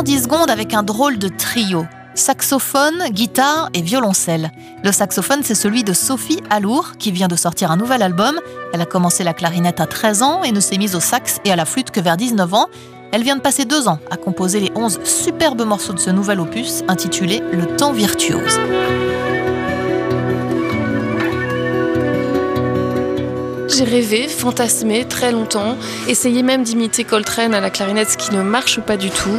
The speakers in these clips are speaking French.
110 secondes avec un drôle de trio. Saxophone, guitare et violoncelle. Le saxophone, c'est celui de Sophie Alour, qui vient de sortir un nouvel album. Elle a commencé la clarinette à 13 ans et ne s'est mise au sax et à la flûte que vers 19 ans. Elle vient de passer deux ans à composer les 11 superbes morceaux de ce nouvel opus intitulé Le temps virtuose. J'ai rêvé, fantasmé très longtemps, essayé même d'imiter Coltrane à la clarinette, ce qui ne marche pas du tout.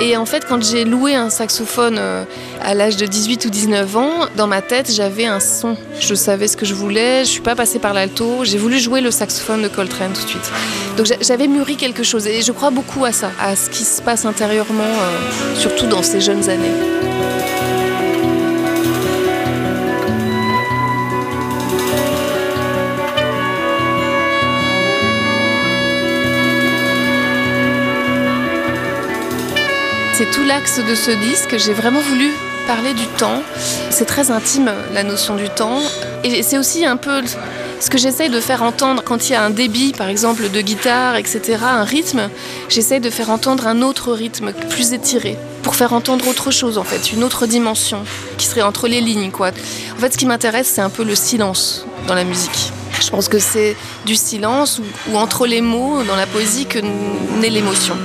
Et en fait, quand j'ai loué un saxophone euh, à l'âge de 18 ou 19 ans, dans ma tête, j'avais un son. Je savais ce que je voulais, je suis pas passée par l'alto, j'ai voulu jouer le saxophone de Coltrane tout de suite. Donc j'avais mûri quelque chose et je crois beaucoup à ça, à ce qui se passe intérieurement, euh, surtout dans ces jeunes années. C'est tout l'axe de ce disque. J'ai vraiment voulu parler du temps. C'est très intime, la notion du temps. Et c'est aussi un peu ce que j'essaye de faire entendre quand il y a un débit, par exemple, de guitare, etc., un rythme. J'essaye de faire entendre un autre rythme plus étiré pour faire entendre autre chose, en fait, une autre dimension qui serait entre les lignes, quoi. En fait, ce qui m'intéresse, c'est un peu le silence dans la musique. Je pense que c'est du silence ou, ou entre les mots dans la poésie que naît l'émotion.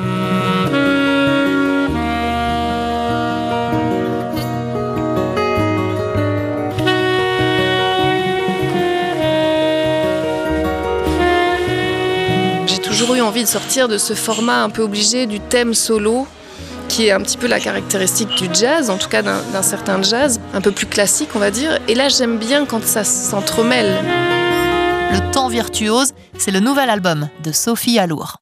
Toujours eu envie de sortir de ce format un peu obligé du thème solo qui est un petit peu la caractéristique du jazz, en tout cas d'un certain jazz, un peu plus classique on va dire. Et là j'aime bien quand ça s'entremêle. Le temps virtuose, c'est le nouvel album de Sophie Alour.